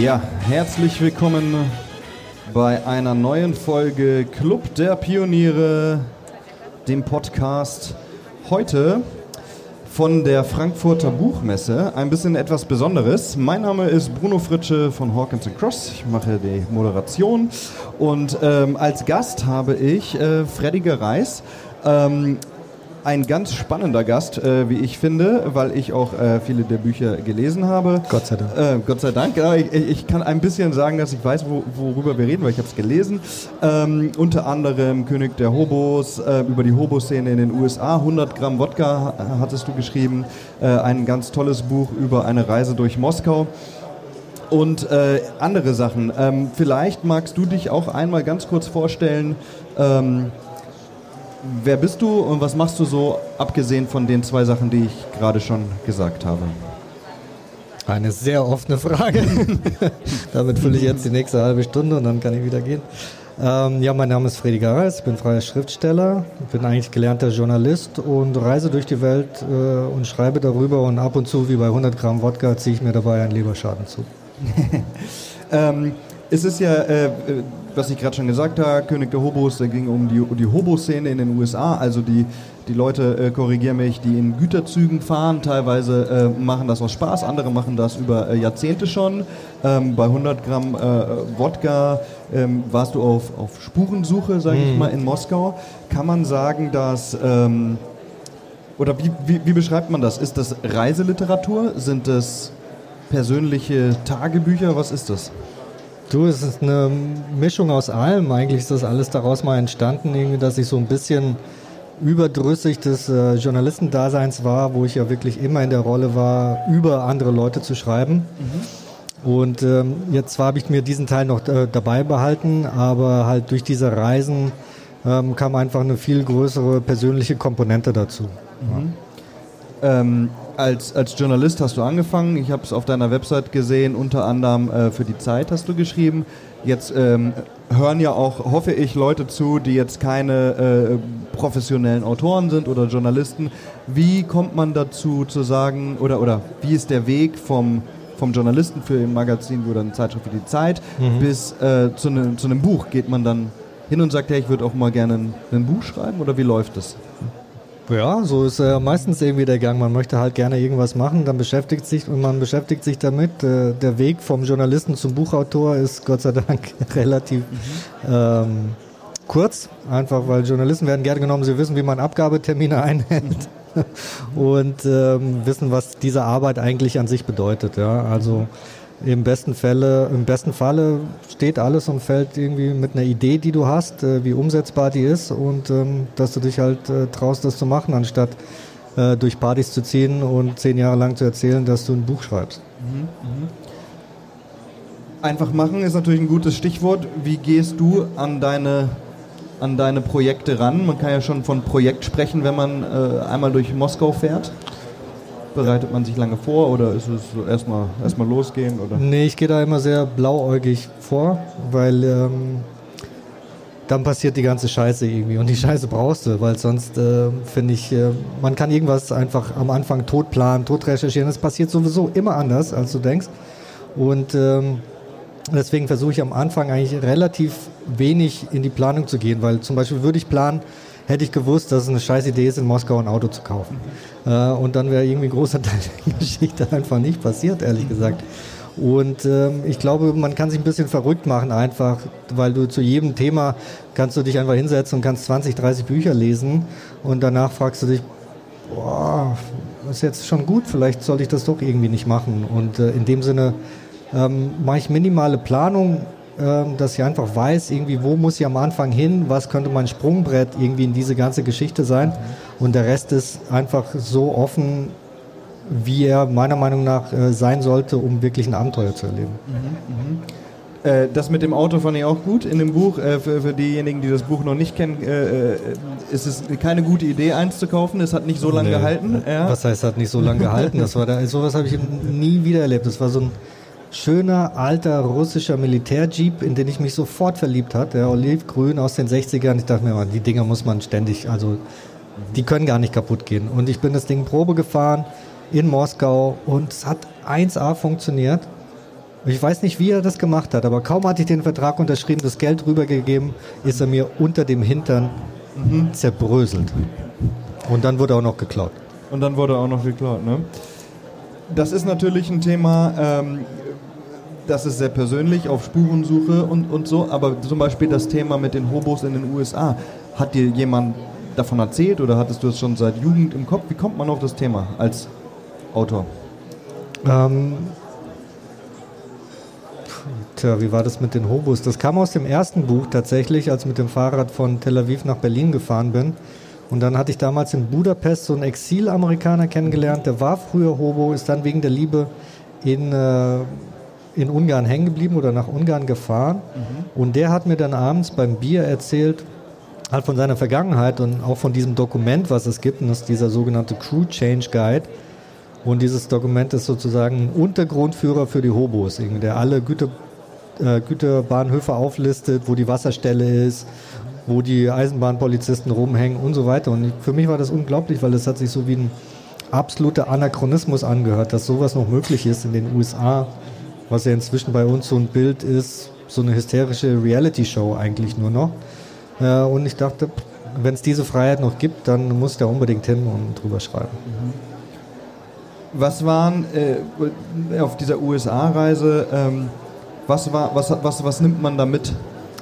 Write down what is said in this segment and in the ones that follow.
Ja, herzlich willkommen bei einer neuen Folge Club der Pioniere, dem Podcast. Heute von der Frankfurter Buchmesse. Ein bisschen etwas Besonderes. Mein Name ist Bruno Fritsche von Hawkins Cross. Ich mache die Moderation. Und ähm, als Gast habe ich äh, Freddy Gereis. Ähm, ein ganz spannender Gast, äh, wie ich finde, weil ich auch äh, viele der Bücher gelesen habe. Gott sei Dank. Äh, Gott sei Dank. Ja, ich, ich, kann ein bisschen sagen, dass ich weiß, wo, worüber wir reden, weil ich habe es gelesen. Ähm, unter anderem König der Hobos, äh, über die Hobo-Szene in den USA. 100 Gramm Wodka hattest du geschrieben. Äh, ein ganz tolles Buch über eine Reise durch Moskau und äh, andere Sachen. Ähm, vielleicht magst du dich auch einmal ganz kurz vorstellen. Ähm, Wer bist du und was machst du so, abgesehen von den zwei Sachen, die ich gerade schon gesagt habe? Eine sehr offene Frage. Damit fülle ich jetzt die nächste halbe Stunde und dann kann ich wieder gehen. Ähm, ja, mein Name ist Freddy Gareis, ich bin freier Schriftsteller, bin eigentlich gelernter Journalist und reise durch die Welt äh, und schreibe darüber und ab und zu, wie bei 100 Gramm Wodka, ziehe ich mir dabei einen Leberschaden zu. ähm, es ist ja, äh, was ich gerade schon gesagt habe, König der Hobos, da ging um die, um die Hobo-Szene in den USA, also die, die Leute, äh, korrigieren mich, die in Güterzügen fahren, teilweise äh, machen das aus Spaß, andere machen das über äh, Jahrzehnte schon. Ähm, bei 100 Gramm äh, Wodka ähm, warst du auf, auf Spurensuche, sage ich mhm. mal, in Moskau. Kann man sagen, dass... Ähm, oder wie, wie, wie beschreibt man das? Ist das Reiseliteratur? Sind das persönliche Tagebücher? Was ist das? Du, es ist eine Mischung aus allem. Eigentlich ist das alles daraus mal entstanden, dass ich so ein bisschen überdrüssig des äh, Journalistendaseins war, wo ich ja wirklich immer in der Rolle war, über andere Leute zu schreiben. Mhm. Und ähm, jetzt zwar habe ich mir diesen Teil noch äh, dabei behalten, aber halt durch diese Reisen ähm, kam einfach eine viel größere persönliche Komponente dazu. Mhm. Ja. Ähm, als, als Journalist hast du angefangen. Ich habe es auf deiner Website gesehen, unter anderem äh, für die Zeit hast du geschrieben. Jetzt ähm, hören ja auch, hoffe ich, Leute zu, die jetzt keine äh, professionellen Autoren sind oder Journalisten. Wie kommt man dazu zu sagen, oder, oder wie ist der Weg vom, vom Journalisten für ein Magazin oder eine Zeitschrift für die Zeit mhm. bis äh, zu, ne, zu einem Buch? Geht man dann hin und sagt, hey, ich würde auch mal gerne ein, ein Buch schreiben oder wie läuft das? Ja, so ist äh, meistens irgendwie der Gang. Man möchte halt gerne irgendwas machen, dann beschäftigt sich und man beschäftigt sich damit. Äh, der Weg vom Journalisten zum Buchautor ist Gott sei Dank relativ mhm. ähm, kurz, einfach weil Journalisten werden gerne genommen, sie wissen, wie man Abgabetermine einhält und ähm, wissen, was diese Arbeit eigentlich an sich bedeutet. Ja, also im besten Fälle, im besten Falle steht alles und fällt irgendwie mit einer Idee, die du hast, äh, wie umsetzbar die ist und ähm, dass du dich halt äh, traust, das zu machen, anstatt äh, durch Partys zu ziehen und zehn Jahre lang zu erzählen, dass du ein Buch schreibst. Mhm, mh. Einfach machen ist natürlich ein gutes Stichwort. Wie gehst du an deine an deine Projekte ran? Man kann ja schon von Projekt sprechen, wenn man einmal durch Moskau fährt. Bereitet man sich lange vor oder ist es so erstmal erstmal losgehen? Oder? Nee, ich gehe da immer sehr blauäugig vor, weil ähm, dann passiert die ganze Scheiße irgendwie. Und die Scheiße brauchst du, weil sonst äh, finde ich, äh, man kann irgendwas einfach am Anfang tot planen, tot recherchieren. Das passiert sowieso immer anders, als du denkst. Und ähm, deswegen versuche ich am Anfang eigentlich relativ wenig in die Planung zu gehen, weil zum Beispiel würde ich planen, hätte ich gewusst, dass es eine scheiß Idee ist, in Moskau ein Auto zu kaufen. Äh, und dann wäre irgendwie ein großer Teil der Geschichte einfach nicht passiert, ehrlich gesagt. Und ähm, ich glaube, man kann sich ein bisschen verrückt machen einfach, weil du zu jedem Thema kannst du dich einfach hinsetzen und kannst 20, 30 Bücher lesen und danach fragst du dich, boah, ist jetzt schon gut, vielleicht sollte ich das doch irgendwie nicht machen. Und äh, in dem Sinne ähm, mache ich minimale Planung, dass ich einfach weiß, irgendwie, wo muss ich am Anfang hin, was könnte mein Sprungbrett irgendwie in diese ganze Geschichte sein. Und der Rest ist einfach so offen, wie er meiner Meinung nach äh, sein sollte, um wirklich ein Abenteuer zu erleben. Mhm, mh. äh, das mit dem Auto fand ich auch gut in dem Buch. Äh, für, für, diejenigen, die das Buch noch nicht kennen, ist es keine gute Idee, eins zu kaufen. Es hat nicht so lange nee. gehalten. Ja. Was heißt, hat nicht so lange gehalten? Das war da, sowas habe ich nie wieder erlebt. Das war so ein schöner, alter russischer Militärjeep, in den ich mich sofort verliebt hatte, der olivgrün aus den 60ern. Ich dachte mir, die Dinger muss man ständig, also die können gar nicht kaputt gehen. Und ich bin das Ding Probe gefahren in Moskau und es hat 1A funktioniert. Ich weiß nicht, wie er das gemacht hat, aber kaum hatte ich den Vertrag unterschrieben, das Geld rübergegeben, ist er mir unter dem Hintern mhm. zerbröselt. Und dann wurde auch noch geklaut. Und dann wurde auch noch geklaut, ne? Das ist natürlich ein Thema, ähm, das ist sehr persönlich, auf Spurensuche und, und so, aber zum Beispiel das Thema mit den Hobos in den USA. Hat dir jemand davon erzählt oder hattest du es schon seit Jugend im Kopf? Wie kommt man auf das Thema als Autor? Ähm, Tja, wie war das mit den Hobos? Das kam aus dem ersten Buch tatsächlich, als ich mit dem Fahrrad von Tel Aviv nach Berlin gefahren bin. Und dann hatte ich damals in Budapest so einen Exil-Amerikaner kennengelernt, der war früher Hobo, ist dann wegen der Liebe in, äh, in Ungarn hängen geblieben oder nach Ungarn gefahren. Mhm. Und der hat mir dann abends beim Bier erzählt, halt von seiner Vergangenheit und auch von diesem Dokument, was es gibt, und das ist dieser sogenannte Crew Change Guide. Und dieses Dokument ist sozusagen ein Untergrundführer für die Hobos, der alle Güter, äh, Güterbahnhöfe auflistet, wo die Wasserstelle ist, wo die Eisenbahnpolizisten rumhängen und so weiter. Und für mich war das unglaublich, weil es hat sich so wie ein absoluter Anachronismus angehört, dass sowas noch möglich ist in den USA, was ja inzwischen bei uns so ein Bild ist, so eine hysterische Reality-Show eigentlich nur noch. Äh, und ich dachte, wenn es diese Freiheit noch gibt, dann muss der unbedingt hin und drüber schreiben. Was waren äh, auf dieser USA-Reise ähm, was, war, was, was, was nimmt man da mit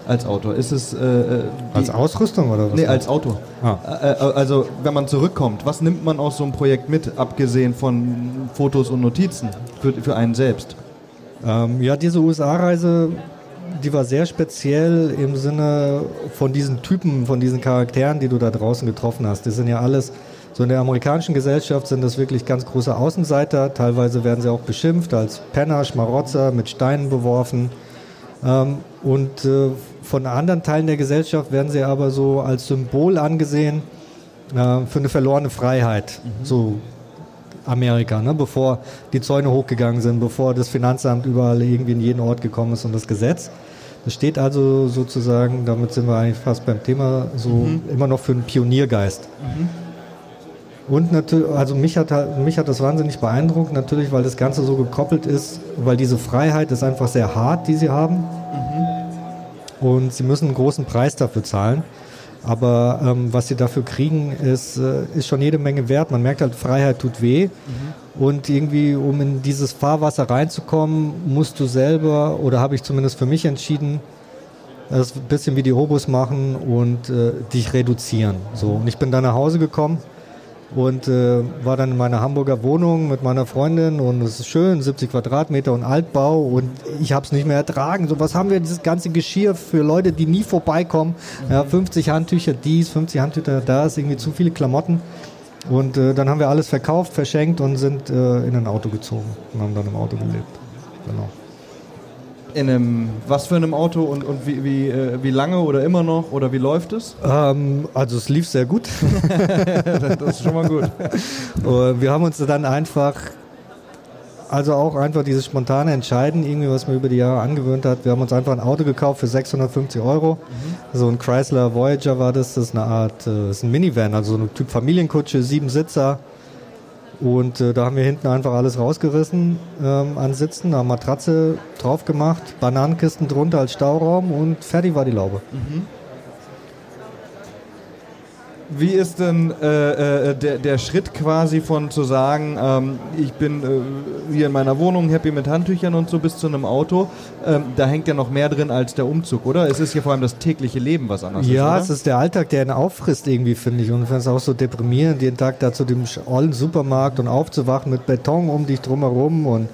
als Autor? Ist es. Äh, äh als Ausrüstung oder was? Nee, als Autor. Ah. Äh, äh, also, wenn man zurückkommt, was nimmt man aus so einem Projekt mit, abgesehen von Fotos und Notizen für, für einen selbst? Ähm, ja, diese USA-Reise, die war sehr speziell im Sinne von diesen Typen, von diesen Charakteren, die du da draußen getroffen hast. Die sind ja alles so in der amerikanischen Gesellschaft sind das wirklich ganz große Außenseiter. Teilweise werden sie auch beschimpft als Penner, Schmarotzer, mit Steinen beworfen. Ähm, und äh, von anderen Teilen der Gesellschaft werden sie aber so als Symbol angesehen äh, für eine verlorene Freiheit. Mhm. So Amerika, ne? bevor die Zäune hochgegangen sind, bevor das Finanzamt überall irgendwie in jeden Ort gekommen ist und das Gesetz. Das steht also sozusagen, damit sind wir eigentlich fast beim Thema, so mhm. immer noch für einen Pioniergeist. Mhm. Und natürlich, also mich hat, mich hat das wahnsinnig beeindruckt, natürlich, weil das Ganze so gekoppelt ist, weil diese Freiheit ist einfach sehr hart, die sie haben. Mhm. Und sie müssen einen großen Preis dafür zahlen. Aber ähm, was sie dafür kriegen, ist, äh, ist schon jede Menge wert. Man merkt halt, Freiheit tut weh. Mhm. Und irgendwie, um in dieses Fahrwasser reinzukommen, musst du selber, oder habe ich zumindest für mich entschieden, das ein bisschen wie die Hobos machen und äh, dich reduzieren. So. Und ich bin dann nach Hause gekommen und äh, war dann in meiner Hamburger Wohnung mit meiner Freundin und es ist schön, 70 Quadratmeter und Altbau und ich habe es nicht mehr ertragen. So was haben wir dieses ganze Geschirr für Leute, die nie vorbeikommen. Ja, 50 Handtücher dies, 50 Handtücher da, ist irgendwie zu viele Klamotten. Und äh, dann haben wir alles verkauft, verschenkt und sind äh, in ein Auto gezogen und haben dann im Auto gelebt. Genau. In einem, was für einem Auto und, und wie, wie, äh, wie lange oder immer noch oder wie läuft es? Ähm, also es lief sehr gut. das ist schon mal gut. wir haben uns dann einfach, also auch einfach dieses spontane Entscheiden, irgendwie was man über die Jahre angewöhnt hat. Wir haben uns einfach ein Auto gekauft für 650 Euro. Mhm. So ein Chrysler Voyager war das. Das ist eine Art, äh, das ist ein Minivan, also so ein Typ Familienkutsche, sieben Sitzer. Und äh, da haben wir hinten einfach alles rausgerissen ähm, an Sitzen, eine Matratze drauf gemacht, Bananenkisten drunter als Stauraum und fertig war die Laube. Mhm. Wie ist denn äh, äh, der, der Schritt quasi von zu sagen, ähm, ich bin äh, hier in meiner Wohnung happy mit Handtüchern und so bis zu einem Auto? Ähm, da hängt ja noch mehr drin als der Umzug, oder? Es ist ja vor allem das tägliche Leben, was anders ja, ist. Ja, es ist der Alltag, der ihn auffrisst irgendwie, finde ich. Und ich finde es auch so deprimierend, jeden Tag da zu dem ollen Supermarkt und aufzuwachen mit Beton um dich drumherum und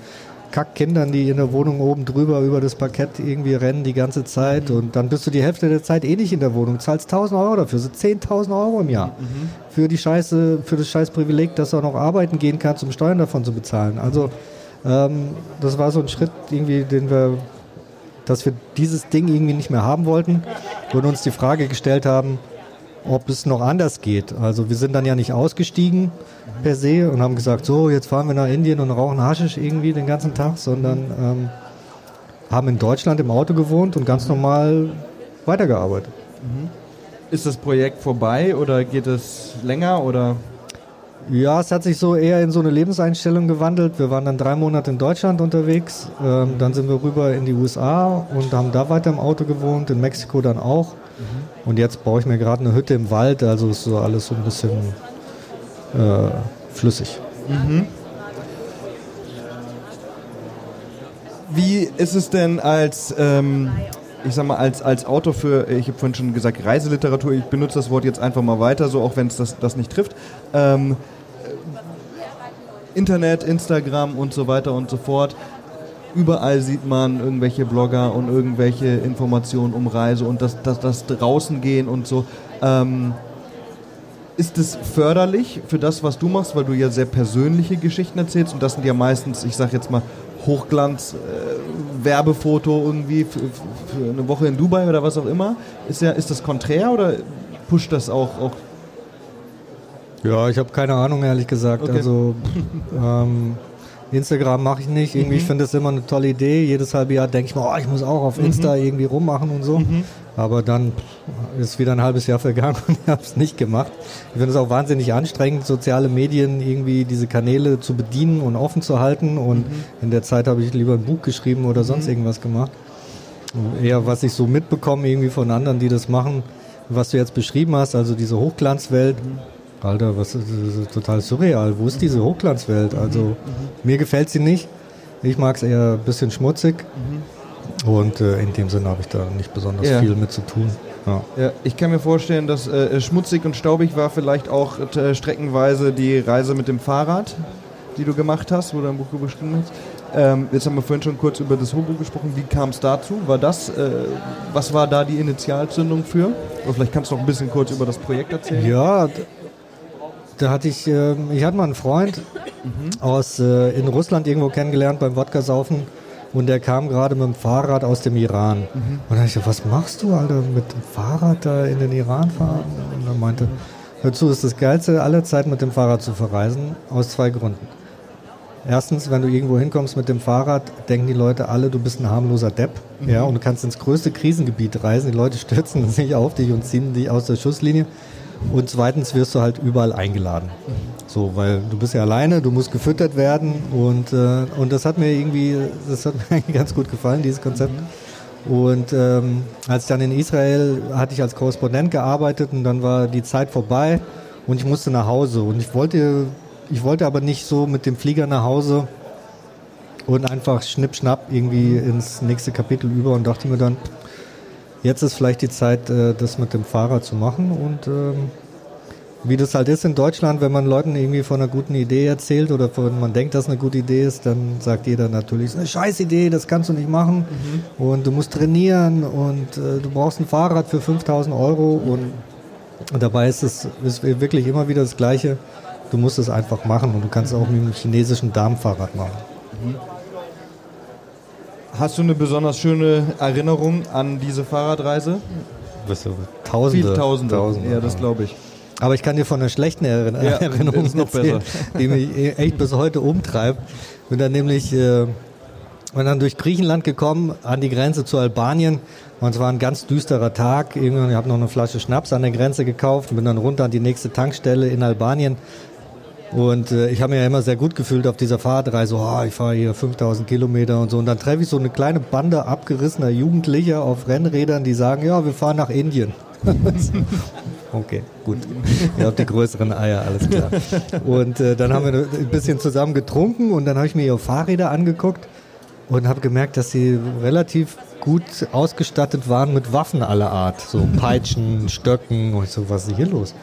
Kackkindern, die in der Wohnung oben drüber über das Parkett irgendwie rennen die ganze Zeit mhm. und dann bist du die Hälfte der Zeit eh nicht in der Wohnung, zahlst 1000 Euro dafür, so 10.000 Euro im Jahr mhm. für die Scheiße, für das scheiß Privileg, dass du auch noch arbeiten gehen kannst, um Steuern davon zu bezahlen. Also ähm, das war so ein Schritt irgendwie, den wir, dass wir dieses Ding irgendwie nicht mehr haben wollten und uns die Frage gestellt haben, ob es noch anders geht. Also wir sind dann ja nicht ausgestiegen per se und haben gesagt, so jetzt fahren wir nach Indien und rauchen Haschisch irgendwie den ganzen Tag, sondern ähm, haben in Deutschland im Auto gewohnt und ganz normal weitergearbeitet. Mhm. Ist das Projekt vorbei oder geht es länger oder? Ja, es hat sich so eher in so eine Lebenseinstellung gewandelt. Wir waren dann drei Monate in Deutschland unterwegs, ähm, dann sind wir rüber in die USA und haben da weiter im Auto gewohnt, in Mexiko dann auch. Und jetzt baue ich mir gerade eine Hütte im Wald, also ist so alles so ein bisschen äh, flüssig. Mhm. Wie ist es denn als, ähm, ich sag mal, als, als Autor für, ich habe vorhin schon gesagt, Reiseliteratur, ich benutze das Wort jetzt einfach mal weiter, so auch wenn es das, das nicht trifft. Ähm, Internet, Instagram und so weiter und so fort. Überall sieht man irgendwelche Blogger und irgendwelche Informationen um Reise und das, das, das draußen gehen und so. Ähm, ist es förderlich für das, was du machst, weil du ja sehr persönliche Geschichten erzählst und das sind ja meistens, ich sag jetzt mal, Hochglanz-Werbefoto äh, irgendwie für, für, eine Woche in Dubai oder was auch immer. Ist, ja, ist das konträr oder pusht das auch, auch ja, ich habe keine Ahnung, ehrlich gesagt. Okay. Also ähm, Instagram mache ich nicht. Irgendwie, mhm. ich finde das immer eine tolle Idee. Jedes halbe Jahr denke ich mir, oh, ich muss auch auf mhm. Insta mhm. irgendwie rummachen und so. Mhm. Aber dann ist wieder ein halbes Jahr vergangen und ich habe es nicht gemacht. Ich finde es auch wahnsinnig anstrengend, soziale Medien irgendwie diese Kanäle zu bedienen und offen zu halten. Und mhm. in der Zeit habe ich lieber ein Buch geschrieben oder sonst mhm. irgendwas gemacht. Und eher was ich so mitbekomme irgendwie von anderen, die das machen, was du jetzt beschrieben hast, also diese Hochglanzwelt Alter, was ist, ist total surreal. Wo ist diese Hochglanzwelt? Also mhm. mir gefällt sie nicht. Ich mag es eher ein bisschen schmutzig. Mhm. Und äh, in dem Sinne habe ich da nicht besonders ja. viel mit zu tun. Ja. ja. ich kann mir vorstellen, dass äh, schmutzig und staubig war vielleicht auch äh, streckenweise die Reise mit dem Fahrrad, die du gemacht hast, wo du ein Buch beschrieben hast. Ähm, jetzt haben wir vorhin schon kurz über das Hobo gesprochen. Wie kam es dazu? War das, äh, was war da die Initialzündung für? Oder vielleicht kannst du noch ein bisschen kurz über das Projekt erzählen. Ja, da hatte ich, äh, ich hatte mal einen Freund mhm. aus äh, in Russland irgendwo kennengelernt beim Wodka-Saufen und der kam gerade mit dem Fahrrad aus dem Iran. Mhm. Und da ich so, was machst du, Alter, mit dem Fahrrad da in den Iran fahren? Und er meinte, hör zu, ist das Geilste aller Zeit mit dem Fahrrad zu verreisen, aus zwei Gründen. Erstens, wenn du irgendwo hinkommst mit dem Fahrrad, denken die Leute alle, du bist ein harmloser Depp. Mhm. Ja, und du kannst ins größte Krisengebiet reisen. Die Leute stürzen sich auf dich und ziehen dich aus der Schusslinie. Und zweitens wirst du halt überall eingeladen. So, weil du bist ja alleine, du musst gefüttert werden und, äh, und das hat mir irgendwie, das hat mir ganz gut gefallen, dieses Konzept. Und ähm, als ich dann in Israel hatte ich als Korrespondent gearbeitet und dann war die Zeit vorbei und ich musste nach Hause und ich wollte, ich wollte aber nicht so mit dem Flieger nach Hause und einfach schnipp-schnapp irgendwie ins nächste Kapitel über und dachte mir dann, jetzt ist vielleicht die Zeit, äh, das mit dem Fahrrad zu machen und ähm, wie das halt ist in Deutschland, wenn man Leuten irgendwie von einer guten Idee erzählt oder von, man denkt, dass eine gute Idee ist, dann sagt jeder natürlich, das ist eine scheiß Idee, das kannst du nicht machen mhm. und du musst trainieren und äh, du brauchst ein Fahrrad für 5000 Euro und, und dabei ist es ist wirklich immer wieder das Gleiche. Du musst es einfach machen und du kannst es auch mit einem chinesischen Darmfahrrad machen. Mhm. Hast du eine besonders schöne Erinnerung an diese Fahrradreise? Tausende. Viel Tausende. Tausende. Ja, das glaube ich. Aber ich kann dir von einer schlechten Erinner ja, Erinnerung erzählen, die mich echt bis heute umtreibt. Bin dann nämlich äh, bin dann durch Griechenland gekommen, an die Grenze zu Albanien. Und es war ein ganz düsterer Tag. Irgendwann, ich habe noch eine Flasche Schnaps an der Grenze gekauft und bin dann runter an die nächste Tankstelle in Albanien. Und äh, ich habe mir ja immer sehr gut gefühlt auf dieser Fahrradreise. Oh, ich fahre hier 5000 Kilometer und so. Und dann treffe ich so eine kleine Bande abgerissener Jugendlicher auf Rennrädern, die sagen, ja, wir fahren nach Indien. okay, gut. Ihr habt die größeren Eier, alles klar. Und äh, dann haben wir ein bisschen zusammen getrunken und dann habe ich mir ihre Fahrräder angeguckt und habe gemerkt, dass sie relativ gut ausgestattet waren mit Waffen aller Art. So Peitschen, Stöcken und so, was ist hier los?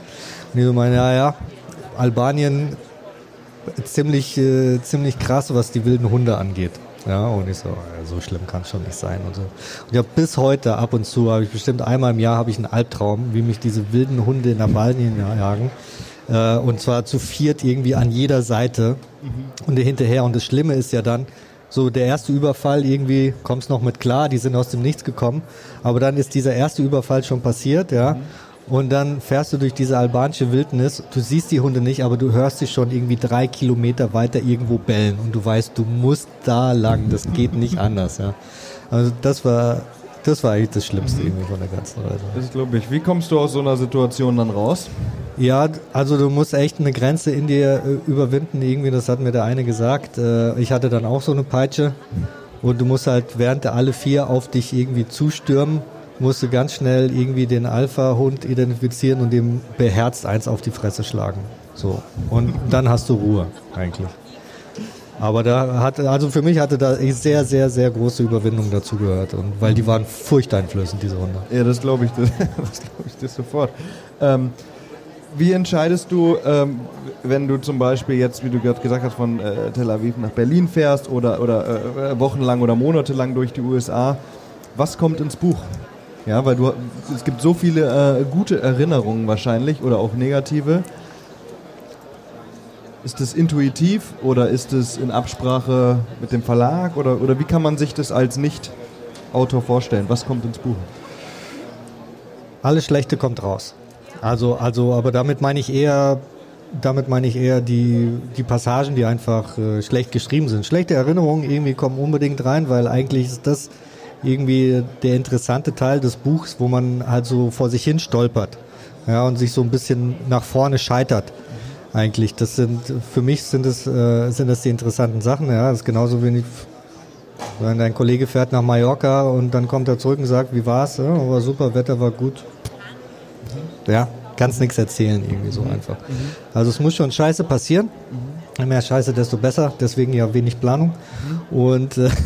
Und die so meinen, ja, ja, Albanien ziemlich, äh, ziemlich krass, was die wilden Hunde angeht. Ja, und ich so, so schlimm kann es schon nicht sein und so. Und ich habe bis heute ab und zu, habe ich bestimmt einmal im Jahr, habe ich einen Albtraum, wie mich diese wilden Hunde in Albanien jagen. Äh, und zwar zu viert irgendwie an jeder Seite mhm. und hinterher. Und das Schlimme ist ja dann, so der erste Überfall irgendwie kommst noch mit klar, die sind aus dem Nichts gekommen, aber dann ist dieser erste Überfall schon passiert, ja. Mhm. Und dann fährst du durch diese albanische Wildnis, du siehst die Hunde nicht, aber du hörst sie schon irgendwie drei Kilometer weiter irgendwo bellen und du weißt, du musst da lang, das geht nicht anders. Ja. Also das war, das war eigentlich das Schlimmste irgendwie von der ganzen Reise. Das glaube ich. Wie kommst du aus so einer Situation dann raus? Ja, also du musst echt eine Grenze in dir äh, überwinden, irgendwie, das hat mir der eine gesagt. Äh, ich hatte dann auch so eine Peitsche und du musst halt, während alle vier auf dich irgendwie zustürmen, musst du ganz schnell irgendwie den Alpha-Hund identifizieren und dem beherzt eins auf die Fresse schlagen. So. Und dann hast du Ruhe, eigentlich. Aber da hat, also für mich hatte da sehr, sehr, sehr große Überwindung dazu gehört. Und weil die waren furchteinflößend, diese Runde. Ja, das glaube ich, das, das glaube ich das sofort. Ähm, wie entscheidest du, ähm, wenn du zum Beispiel jetzt, wie du gerade gesagt hast, von äh, Tel Aviv nach Berlin fährst oder, oder äh, wochenlang oder monatelang durch die USA, was kommt ins Buch? Ja, weil du, es gibt so viele äh, gute Erinnerungen wahrscheinlich oder auch negative. Ist das intuitiv oder ist es in Absprache mit dem Verlag oder, oder wie kann man sich das als Nicht-Autor vorstellen? Was kommt ins Buch? Alles Schlechte kommt raus. Also, also, aber damit meine ich eher, damit meine ich eher die, die Passagen, die einfach äh, schlecht geschrieben sind. Schlechte Erinnerungen irgendwie kommen unbedingt rein, weil eigentlich ist das irgendwie der interessante Teil des Buchs, wo man halt so vor sich hin stolpert. Ja, und sich so ein bisschen nach vorne scheitert. Eigentlich, das sind, für mich sind es, äh, sind das die interessanten Sachen, ja. Das ist genauso wenig, wenn dein Kollege fährt nach Mallorca und dann kommt er zurück und sagt, wie war's? Ja, war super, Wetter war gut ja, kannst nichts erzählen, irgendwie so einfach. Also es muss schon scheiße passieren. Je mehr Scheiße, desto besser. Deswegen ja wenig Planung. Und, äh,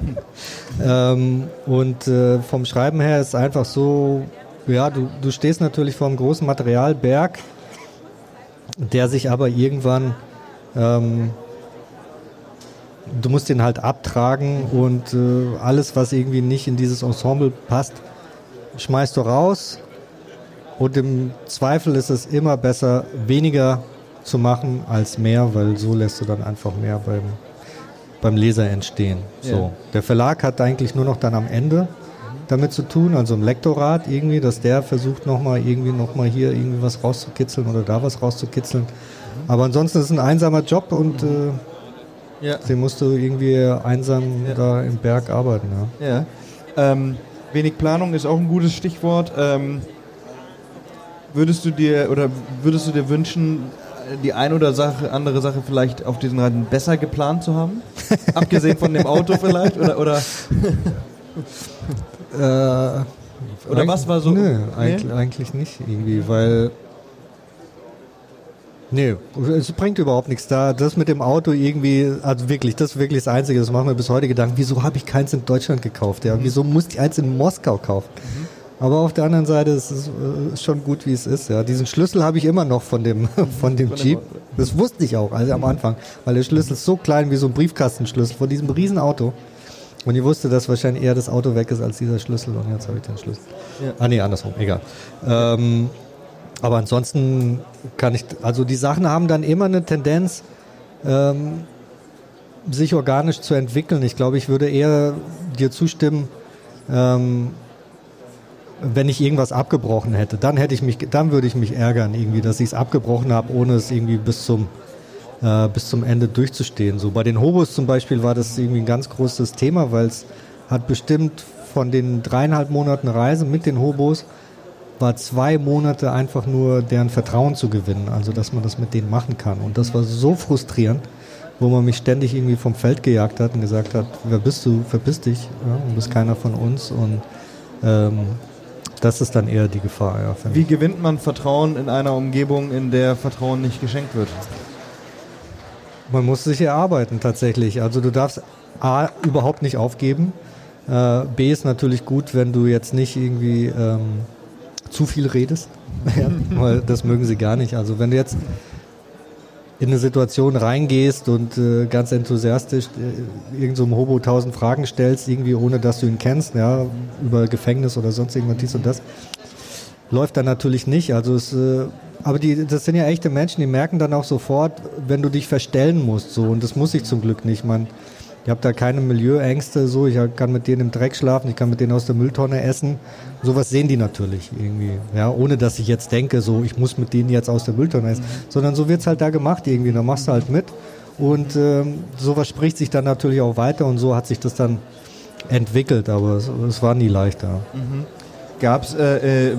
ähm, und äh, vom Schreiben her ist einfach so, ja, du, du stehst natürlich vor einem großen Materialberg, der sich aber irgendwann, ähm, du musst den halt abtragen und äh, alles, was irgendwie nicht in dieses Ensemble passt, schmeißt du raus. Und im Zweifel ist es immer besser, weniger zu machen als mehr, weil so lässt du dann einfach mehr beim, beim Leser entstehen. So. Ja. Der Verlag hat eigentlich nur noch dann am Ende damit zu tun, also im Lektorat irgendwie, dass der versucht nochmal irgendwie nochmal hier irgendwie was rauszukitzeln oder da was rauszukitzeln. Aber ansonsten ist es ein einsamer Job und äh, ja. den musst du irgendwie einsam ja. da im Berg arbeiten. Ja. ja. Ähm, wenig Planung ist auch ein gutes Stichwort. Ähm, würdest du dir oder würdest du dir wünschen, die ein oder Sache, andere Sache vielleicht auf diesen Reiten besser geplant zu haben? Abgesehen von dem Auto vielleicht? Oder, oder, äh, oder was war so? Nö, eigentlich, eigentlich nicht irgendwie, weil Nee, es bringt überhaupt nichts da. Das mit dem Auto irgendwie, also wirklich, das ist wirklich das Einzige, das machen wir bis heute Gedanken. Wieso habe ich keins in Deutschland gekauft? Ja? Wieso musste ich eins in Moskau kaufen? Mhm. Aber auf der anderen Seite ist es äh, schon gut, wie es ist. Ja. Diesen Schlüssel habe ich immer noch von dem, von dem Jeep. Das wusste ich auch, also am Anfang. Weil der Schlüssel ist so klein wie so ein Briefkastenschlüssel von diesem riesen Auto. Und ich wusste, dass wahrscheinlich eher das Auto weg ist als dieser Schlüssel. Und jetzt habe ich den Schlüssel. Ja. Ah nee, andersrum, egal. Ähm, aber ansonsten kann ich, also die Sachen haben dann immer eine Tendenz, ähm, sich organisch zu entwickeln. Ich glaube, ich würde eher dir zustimmen, ähm, wenn ich irgendwas abgebrochen hätte, dann hätte ich mich, dann würde ich mich ärgern irgendwie, dass ich es abgebrochen habe, ohne es irgendwie bis zum äh, bis zum Ende durchzustehen. So bei den Hobos zum Beispiel war das irgendwie ein ganz großes Thema, weil es hat bestimmt von den dreieinhalb Monaten Reise mit den Hobos war zwei Monate einfach nur deren Vertrauen zu gewinnen, also dass man das mit denen machen kann. Und das war so frustrierend, wo man mich ständig irgendwie vom Feld gejagt hat und gesagt hat, wer bist du, verpiss dich, ja, du bist keiner von uns und ähm, das ist dann eher die Gefahr. Ja, Wie gewinnt man Vertrauen in einer Umgebung, in der Vertrauen nicht geschenkt wird? Man muss sich erarbeiten tatsächlich. Also du darfst A überhaupt nicht aufgeben. Äh, B ist natürlich gut, wenn du jetzt nicht irgendwie ähm, zu viel redest. ja, weil das mögen sie gar nicht. Also wenn du jetzt in eine Situation reingehst und äh, ganz enthusiastisch äh, irgendeinem so Hobo tausend Fragen stellst, irgendwie ohne dass du ihn kennst, ja, über Gefängnis oder sonst irgendwas dies und das, läuft dann natürlich nicht. Also es, äh, aber die, das sind ja echte Menschen, die merken dann auch sofort, wenn du dich verstellen musst, so und das muss ich zum Glück nicht. Man, ich habe da keine Milieuängste, so ich kann mit denen im Dreck schlafen, ich kann mit denen aus der Mülltonne essen. Sowas sehen die natürlich irgendwie, ja, ohne dass ich jetzt denke, so ich muss mit denen jetzt aus der Mülltonne essen, mhm. sondern so wird's halt da gemacht irgendwie, da machst du halt mit und ähm, sowas spricht sich dann natürlich auch weiter und so hat sich das dann entwickelt, aber es, es war nie leichter. Mhm. Gab es äh, äh,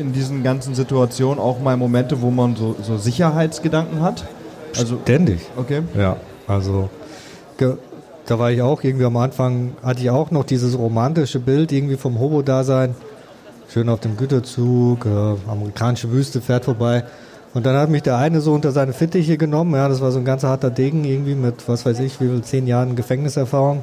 in diesen ganzen Situationen auch mal Momente, wo man so, so Sicherheitsgedanken hat? Also, Ständig. Okay. Ja, also da war ich auch irgendwie am Anfang, hatte ich auch noch dieses romantische Bild irgendwie vom Hobo-Dasein. Schön auf dem Güterzug, äh, amerikanische Wüste fährt vorbei. Und dann hat mich der eine so unter seine Fittiche genommen. Ja, das war so ein ganz harter Degen irgendwie mit, was weiß ich, wie viel, zehn Jahren Gefängniserfahrung.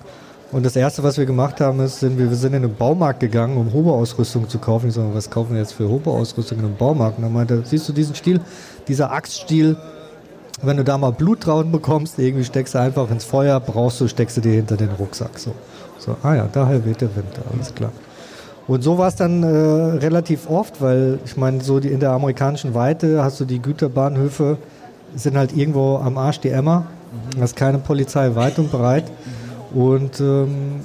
Und das erste, was wir gemacht haben, ist, sind wir, wir sind in den Baumarkt gegangen, um Hobo-Ausrüstung zu kaufen. Ich so, was kaufen wir jetzt für Hobo-Ausrüstung in einem Baumarkt? Und dann meinte, siehst du diesen Stiel? Dieser Axtstiel, wenn du da mal Blut drauf bekommst, irgendwie steckst du einfach ins Feuer, brauchst du, steckst du dir hinter den Rucksack. So, so ah ja, daher weht der Wind, alles klar. Und so war es dann äh, relativ oft, weil ich meine, so die, in der amerikanischen Weite hast du die Güterbahnhöfe, sind halt irgendwo am Arsch die Emmer, mhm. hast keine Polizei weit und breit. Und ähm,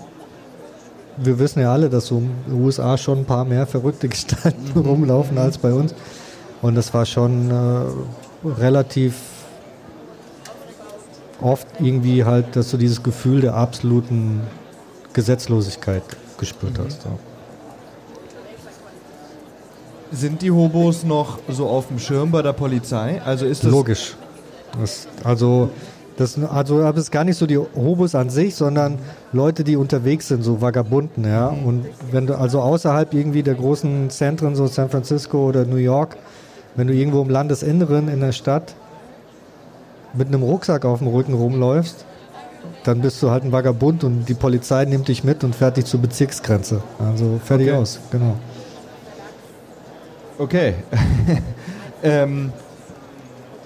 wir wissen ja alle, dass so in den USA schon ein paar mehr verrückte Gestalten mhm. rumlaufen als bei uns. Und das war schon äh, relativ oft irgendwie halt, dass du dieses Gefühl der absoluten Gesetzlosigkeit gespürt mhm. hast. Ja. Sind die Hobos noch so auf dem Schirm bei der Polizei? Also ist das logisch. Das, also das, also aber es ist gar nicht so die Hobos an sich, sondern Leute, die unterwegs sind, so Vagabunden, ja. Mhm. Und wenn du also außerhalb irgendwie der großen Zentren, so San Francisco oder New York, wenn du irgendwo im Landesinneren in der Stadt mit einem Rucksack auf dem Rücken rumläufst, dann bist du halt ein Vagabund und die Polizei nimmt dich mit und fährt dich zur Bezirksgrenze. Also fertig okay. aus, genau. Okay. ähm,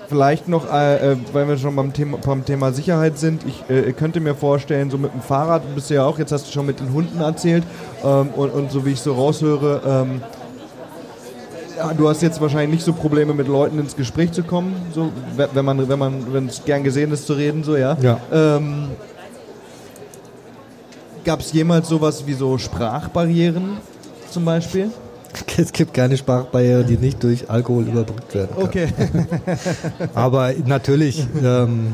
vielleicht noch, äh, äh, weil wir schon beim Thema, beim Thema Sicherheit sind, ich äh, könnte mir vorstellen, so mit dem Fahrrad bist du ja auch, jetzt hast du schon mit den Hunden erzählt ähm, und, und, so wie ich so raushöre, ähm, du hast jetzt wahrscheinlich nicht so Probleme mit Leuten ins Gespräch zu kommen, so wenn man, wenn man, wenn es gern gesehen ist zu reden, so ja. ja. Ähm, Gab es jemals sowas wie so Sprachbarrieren zum Beispiel? Es gibt keine Sprachbarriere, die nicht durch Alkohol überbrückt werden kann. Okay. Aber natürlich, ähm,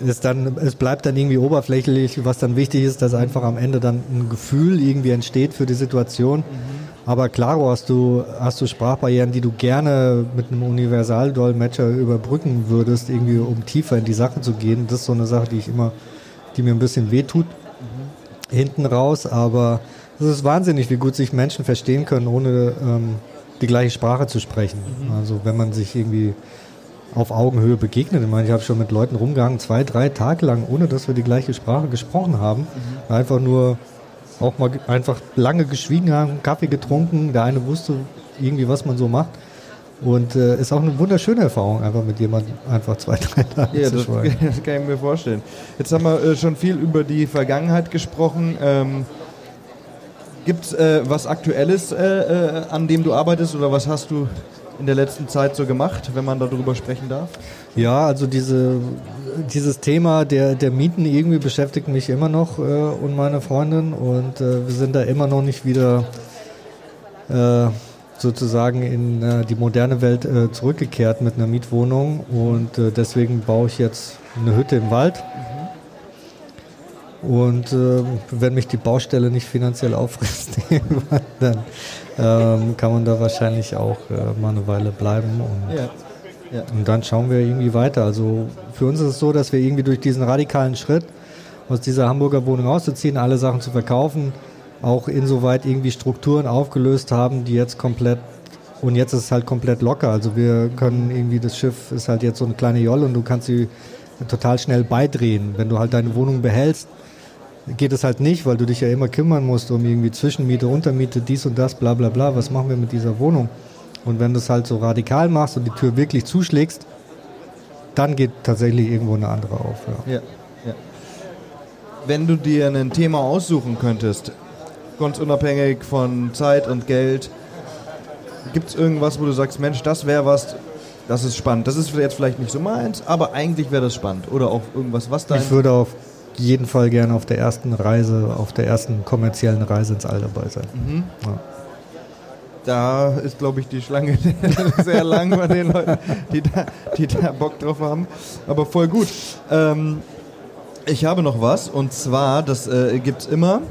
ist dann, es bleibt dann irgendwie oberflächlich. Was dann wichtig ist, dass einfach am Ende dann ein Gefühl irgendwie entsteht für die Situation. Mhm. Aber klaro hast du, hast du Sprachbarrieren, die du gerne mit einem Universaldolmetscher überbrücken würdest, irgendwie um tiefer in die Sache zu gehen. Das ist so eine Sache, die ich immer, die mir ein bisschen wehtut. Mhm. Hinten raus, aber es ist wahnsinnig, wie gut sich Menschen verstehen können, ohne ähm, die gleiche Sprache zu sprechen. Mhm. Also wenn man sich irgendwie auf Augenhöhe begegnet. Ich meine, ich habe schon mit Leuten rumgegangen, zwei, drei Tage lang, ohne dass wir die gleiche Sprache gesprochen haben. Mhm. Einfach nur auch mal einfach lange geschwiegen haben, Kaffee getrunken. Der eine wusste irgendwie, was man so macht. Und äh, ist auch eine wunderschöne Erfahrung, einfach mit jemandem einfach zwei, drei Tage ja, zu schweigen. Das kann ich mir vorstellen. Jetzt haben wir äh, schon viel über die Vergangenheit gesprochen. Ähm, Gibt es äh, was Aktuelles, äh, äh, an dem du arbeitest oder was hast du in der letzten Zeit so gemacht, wenn man darüber sprechen darf? Ja, also diese, dieses Thema der, der Mieten irgendwie beschäftigt mich immer noch äh, und meine Freundin und äh, wir sind da immer noch nicht wieder äh, sozusagen in äh, die moderne Welt äh, zurückgekehrt mit einer Mietwohnung und äh, deswegen baue ich jetzt eine Hütte im Wald. Und wenn mich die Baustelle nicht finanziell auffrisst, dann ähm, kann man da wahrscheinlich auch mal eine Weile bleiben. Und, ja. Ja. und dann schauen wir irgendwie weiter. Also für uns ist es so, dass wir irgendwie durch diesen radikalen Schritt aus dieser Hamburger Wohnung auszuziehen, alle Sachen zu verkaufen, auch insoweit irgendwie Strukturen aufgelöst haben, die jetzt komplett und jetzt ist es halt komplett locker. Also wir können irgendwie, das Schiff ist halt jetzt so eine kleine Jolle und du kannst sie total schnell beidrehen. Wenn du halt deine Wohnung behältst, geht es halt nicht, weil du dich ja immer kümmern musst um irgendwie Zwischenmiete, Untermiete, dies und das, bla bla bla. Was machen wir mit dieser Wohnung? Und wenn du es halt so radikal machst und die Tür wirklich zuschlägst, dann geht tatsächlich irgendwo eine andere auf. Ja. Ja, ja. Wenn du dir ein Thema aussuchen könntest, ganz unabhängig von Zeit und Geld, gibt es irgendwas, wo du sagst, Mensch, das wäre was, das ist spannend. Das ist jetzt vielleicht nicht so meins, aber eigentlich wäre das spannend. Oder auch irgendwas, was da. Ich würde auf jeden Fall gerne auf der ersten Reise, auf der ersten kommerziellen Reise ins All dabei sein. Mhm. Ja. Da ist, glaube ich, die Schlange sehr lang bei den Leuten, die da, die da Bock drauf haben. Aber voll gut. Ähm, ich habe noch was und zwar, das äh, gibt es immer.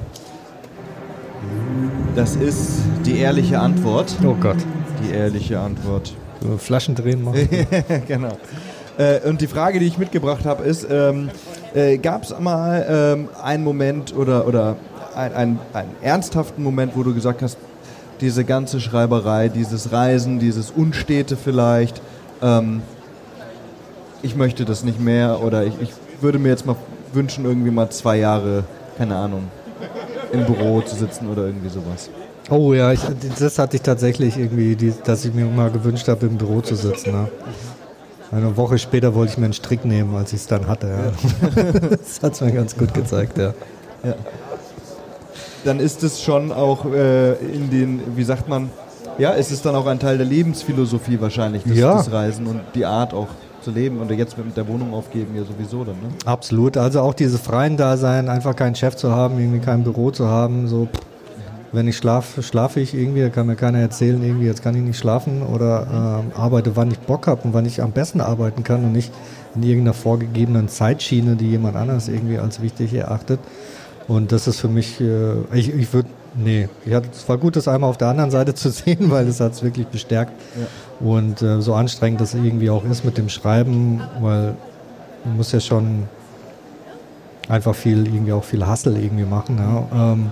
Das ist Die ehrliche Antwort. Oh Gott. Die ehrliche Antwort. Flaschen drehen machen. genau. Äh, und die Frage, die ich mitgebracht habe, ist, ähm, äh, gab es mal ähm, einen Moment oder, oder ein, ein, einen ernsthaften Moment, wo du gesagt hast, diese ganze Schreiberei, dieses Reisen, dieses Unstete vielleicht, ähm, ich möchte das nicht mehr oder ich, ich würde mir jetzt mal wünschen, irgendwie mal zwei Jahre, keine Ahnung, im Büro zu sitzen oder irgendwie sowas. Oh ja, ich, das hatte ich tatsächlich irgendwie, die, dass ich mir mal gewünscht habe, im Büro zu sitzen. Ne? Eine Woche später wollte ich mir einen Strick nehmen, als ich es dann hatte. Ja. das hat es mir ganz gut gezeigt, ja. ja. Dann ist es schon auch äh, in den, wie sagt man, ja, es ist dann auch ein Teil der Lebensphilosophie wahrscheinlich, das, ja. das Reisen und die Art auch zu leben und jetzt mit der Wohnung aufgeben ja sowieso dann. Ne? Absolut, also auch dieses freien Dasein, einfach keinen Chef zu haben, irgendwie kein Büro zu haben, so wenn ich schlafe, schlafe ich irgendwie, da kann mir keiner erzählen, irgendwie jetzt kann ich nicht schlafen oder äh, arbeite, wann ich Bock habe und wann ich am besten arbeiten kann und nicht in irgendeiner vorgegebenen Zeitschiene, die jemand anders irgendwie als wichtig erachtet. Und das ist für mich, äh, ich, ich würde, nee, ich hatte, es war gut, das einmal auf der anderen Seite zu sehen, weil es hat es wirklich bestärkt. Ja. Und äh, so anstrengend das irgendwie auch ist mit dem Schreiben, weil man muss ja schon einfach viel, irgendwie auch viel Hassel irgendwie machen. Ja. Ähm,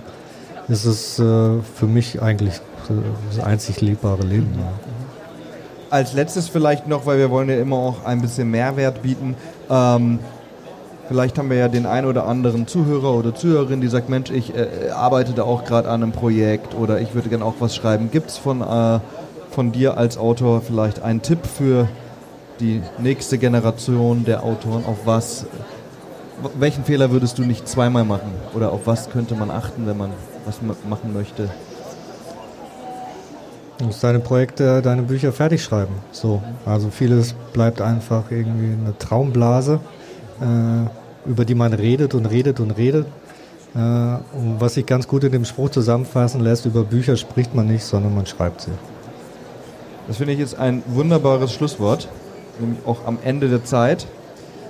ist es äh, für mich eigentlich das einzig lebbare Leben. Ja. Als letztes vielleicht noch, weil wir wollen ja immer auch ein bisschen Mehrwert bieten. Ähm, vielleicht haben wir ja den einen oder anderen Zuhörer oder Zuhörerin, die sagt, Mensch, ich äh, arbeite da auch gerade an einem Projekt oder ich würde gerne auch was schreiben. Gibt es von, äh, von dir als Autor vielleicht einen Tipp für die nächste Generation der Autoren, auf was, welchen Fehler würdest du nicht zweimal machen? Oder auf was könnte man achten, wenn man was machen möchte. Du musst deine Projekte, deine Bücher fertig schreiben. So. Also vieles bleibt einfach irgendwie eine Traumblase, über die man redet und redet und redet. Äh, und was sich ganz gut in dem Spruch zusammenfassen lässt, über Bücher spricht man nicht, sondern man schreibt sie. Das finde ich jetzt ein wunderbares Schlusswort, nämlich auch am Ende der Zeit.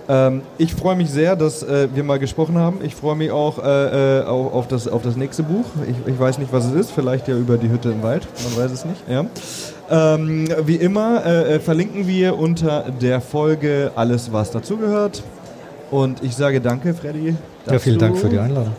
Ähm, ich freue mich sehr, dass äh, wir mal gesprochen haben. Ich freue mich auch äh, äh, auf, auf, das, auf das nächste Buch. Ich, ich, weiß nicht, was es ist. Vielleicht ja über die Hütte im Wald. Man weiß es nicht. Ja. Ähm, wie immer äh, äh, verlinken wir unter der Folge alles, was dazugehört. Und ich sage danke, Freddy. Ja, vielen Dank für die Einladung.